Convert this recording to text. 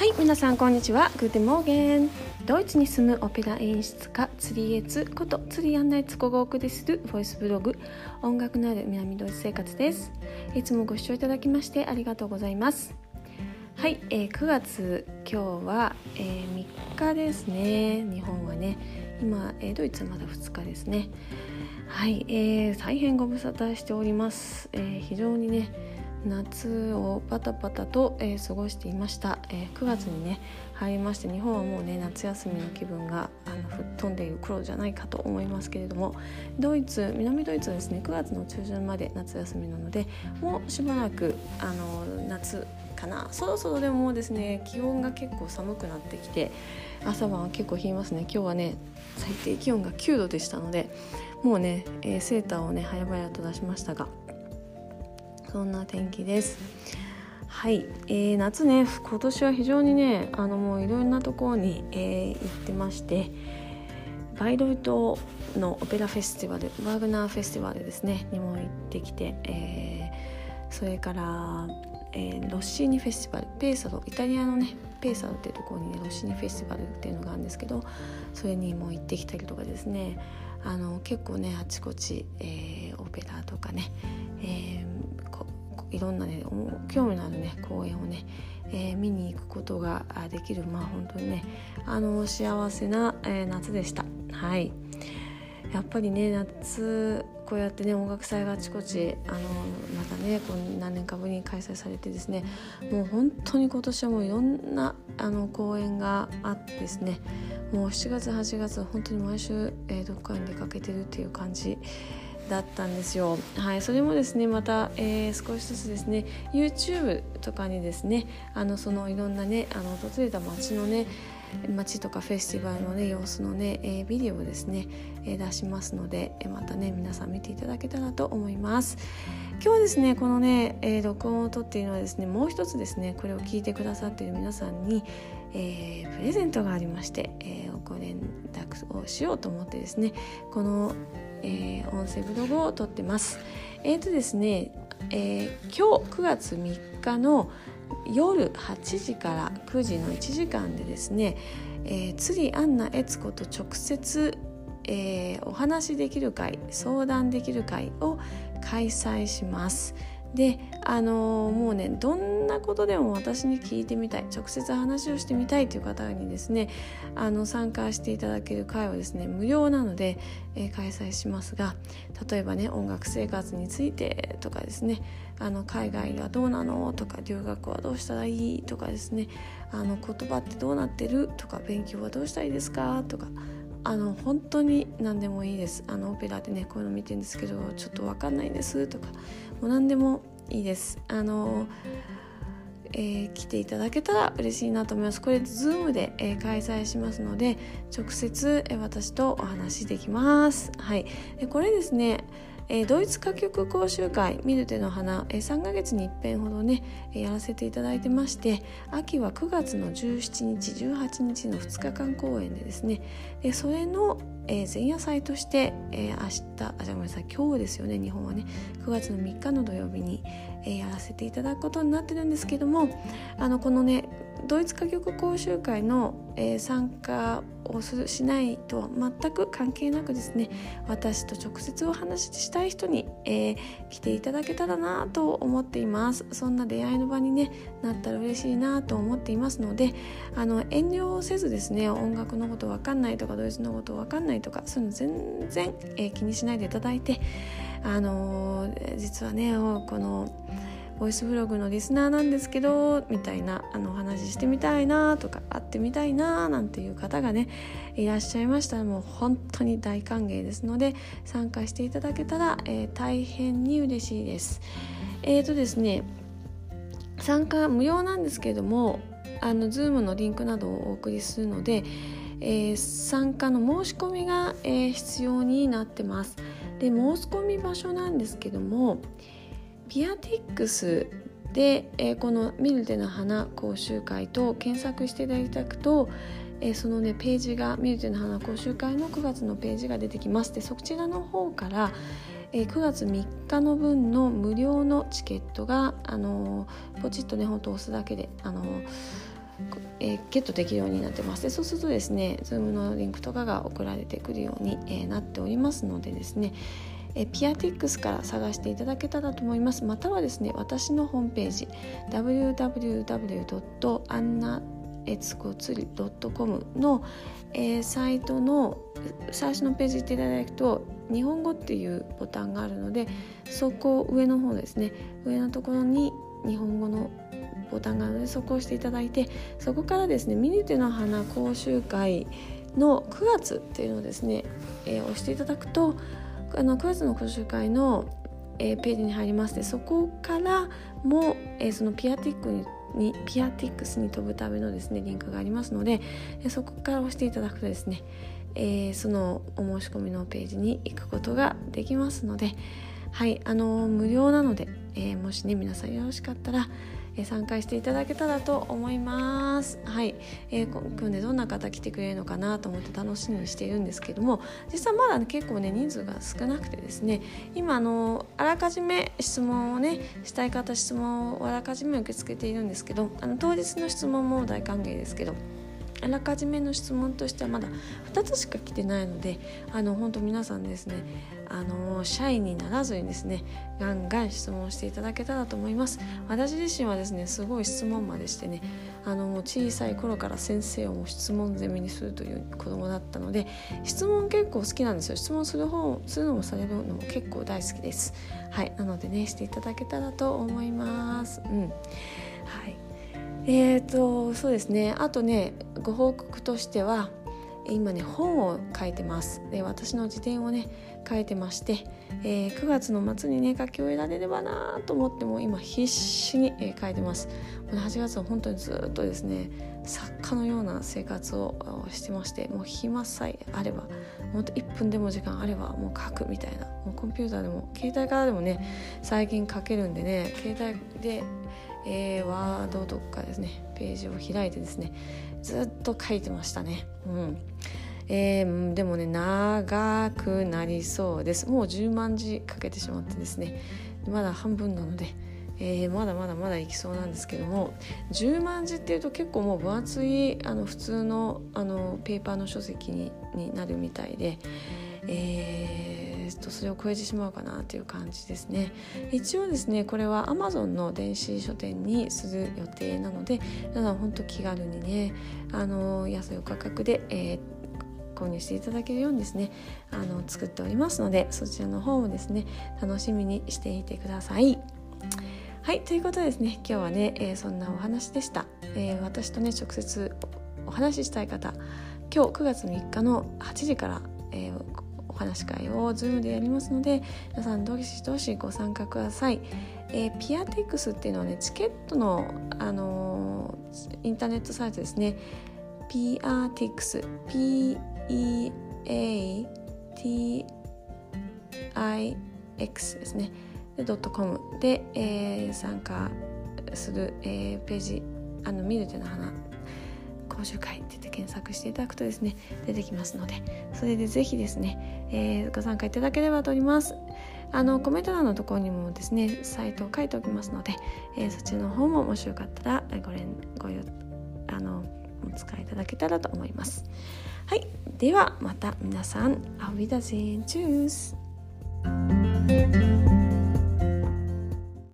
はい皆さんこんにちは。グーテモーゲン。ドイツに住むオペラ演出家釣りエツこと釣り案内ツコがお送りするボイスブログ音楽のある南ドイツ生活です。いつもご視聴いただきましてありがとうございます。はい、えー、9月今日は、えー、3日ですね。日本はね。今、えー、ドイツはまだ2日ですね。はい、えー、大変ご無沙汰しております、えー、非常にね夏をパタパタと、えー、過ごしていました、えー、9月にね入りまして日本はもうね夏休みの気分があの吹っ飛んでいる頃じゃないかと思いますけれどもドイツ南ドイツはですね9月の中旬まで夏休みなのでもうしばらくあの夏かな。そろそろでももうですね気温が結構寒くなってきて朝晩は結構冷えますね。今日はね最低気温が9度でしたのでもうね、えー、セーターをね早々と出しましたがそんな天気です。はい、えー、夏ね今年は非常にねあのもういろんなところに、えー、行ってましてバイロイトのオペラフェスティバルワーグナーフェスティバルですねにも行ってきて、えー、それからえー、ロッシーニフェスティバルペーソロイタリアのねペーサロっていうところにねロシーニフェスティバルっていうのがあるんですけどそれにも行ってきたりとかですね。あの結構ねあちこち、えー、オペラとかね、えー、いろんなね興味のあるね公演をね、えー、見に行くことができる。まあ本当にねあの幸せな、えー、夏でした。はい。やっぱりね夏こうやってね音楽祭があちこちあのまたねこう何年かぶりに開催されてですねもう本当に今年はもういろんなあの公演があってですねもう7月8月本当に毎週、えー、どこかに出かけてるっていう感じだったんですよ。はい、それもですねまた、えー、少しずつですね YouTube とかにですねあのそのいろんなねあの訪れた街のね街とかフェスティバルのね様子のね、えー、ビデオをですね、えー、出しますので、えー、またね皆さん見ていただけたらと思います。今日はですねこのね、えー、録音を撮っているのはですねもう一つですねこれを聞いてくださっている皆さんに、えー、プレゼントがありまして、えー、ご連絡をしようと思ってですねこの、えー、音声ブログを撮ってます。えっ、とですね、えー、今日9月3日の夜8時から9時の1時間でですね、えー、釣りアンナ悦子と直接、えー、お話しできる会相談できる会を開催します。であのー、もうねどんなことでも私に聞いてみたい。直接話をしてみたいという方にですねあの参加していただける会はですね無料なので、えー、開催しますが例えばね音楽生活についてとかですねあの海外はどうなのとか留学はどうしたらいいとかですねあの言葉ってどうなってるとか勉強はどうしたらいいですかとかあの本当に何でもいいです。あのオペラでねこういうの見てるんですけどちょっと分かんないんです。とかもう何でもいいです。あの、えー、来ていただけたら嬉しいなと思います。これ Zoom で、えー、開催しますので直接、えー、私とお話しできます。はい。でこれですねえー、ドイツ歌曲講習会ミルテの花、えー、3ヶ月に一遍ほどね、えー、やらせていただいてまして秋は9月の17日18日の2日間公演でですねでそれの、え、前夜祭として、えー、明日あじゃあごめんなさい今日ですよね日本はね9月の3日の土曜日に、え、やらせていただくことになってるんですけどもあのこのねドイツ歌曲講習会の、えー、参加をしないとは全く関係なくですね私と直接お話ししたい人に、えー、来ていただけたらなと思っています。そんな出会いの場に、ね、なったら嬉しいなと思っていますのであの遠慮せずですね音楽のこと分かんないとかドイツのこと分かんないとかそういうの全然、えー、気にしないでいただいてあの、実はねこのボイスブログのリスナーなんですけどみたいなあのお話ししてみたいなとか会ってみたいななんていう方がねいらっしゃいましたらもう本当に大歓迎ですので参加していただけたら、えー、大変に嬉しいです。えーとですね参加無料なんですけどもあの Zoom のリンクなどをお送りするので、えー、参加の申し込みが、えー、必要になってます。で申し込み場所なんですけどもピアティックスで、えー、この「ミルテの花講習会」と検索していただくと、えー、そのねページが「ミルテの花講習会」の9月のページが出てきます。でそちらの方から、えー、9月3日の分の無料のチケットが、あのー、ポチッとねほんと押すだけで、あのえー、ゲットできるようになってます。でそうするとですね Zoom のリンクとかが送られてくるように、えー、なっておりますのでですねえピアティックスから探していただけたらと思います。またはですね私のホームページ www.annaetsukotsu 리 .com の、えー、サイトの最初のページ行っていただくと日本語っていうボタンがあるのでそこ上の方ですね上のところに日本語のボタンがあるのでそこを押していただいてそこからですねミニテの花講習会の9月っていうのをですね、えー、押していただくとあの9月の講習会の、えー、ページに入りますでそこからも、えー、そのピアティックににピアティックスに飛ぶためのですねリンクがありますのでそこから押していただくとですね、えー、そのお申し込みのページに行くことができますのではいあの無料なので、えー、もしね皆さんよろしかったらえ参加していただけたらと思います。はい、えー、今日ねどんな方来てくれるのかなと思って楽しみにしているんですけども実はまだ、ね、結構ね人数が少なくてですね今あのあらかじめ質問をねしたい方質問をあらかじめ受け付けているんですけどあの当日の質問も大歓迎ですけど。あらかじめの質問としてはまだ2つしか来てないのであの本当皆さんですねあのシャイにならずにですねガンガン質問していただけたらと思います。私自身はですねすごい質問までしてねあの小さい頃から先生をも質問攻めにするという子供だったので質問結構好きなんですよ。質問する方するのもされるのも結構大好きです。はいなのでねしていただけたらと思います。うん。はい。えーとそうですね。あとねご報告としては今ね本を書いてます。で私の自伝をね書いてまして、えー、9月の末にね書き終えられればなと思っても今必死に、えー、書いてます。8月は本当にずっとですね作家のような生活をしてましてもう暇さえあればもっと1分でも時間あればもう書くみたいな。もうコンピューターでも携帯からでもね最近書けるんでね携帯でえー、ワードとかですねページを開いてですねずっと書いてましたね。うんえー、でもね長くなりそうですもう10万字かけてしまってですねまだ半分なので、えー、まだまだまだいきそうなんですけども10万字っていうと結構もう分厚いあの普通のあのペーパーの書籍にになるみたいで。えー、とそれを超えてしまうかなという感じですね一応ですねこれは Amazon の電子書店にする予定なので皆さん本当気軽にねあの安いお価格で、えー購入していただけるようにですねあの作っておりますのでそちらの方もですね楽しみにしていてください。はいということでですね今日はね、えー、そんなお話でした、えー、私とね直接お話ししたい方今日9月3日の8時から、えー、話し会を Zoom でやりますので皆さんどしどしご参加ください。えー、ピアテックスっていうのはねチケットの、あのー、インターネットサイトですね。ピアティクス P-E-A-T-I-X ですね。でドットコムで、えー、参加する、えー、ページあの見るというの花講習会って言って検索していただくとですね出てきますのでそれでぜひですね、えー、ご参加いただければと思います。あのコメント欄のところにもですねサイトを書いておきますので、えー、そちらの方ももしよかったらご連ごあのお使いいただけたらと思います。はい。ではまた皆さんアウィダゼンチュース。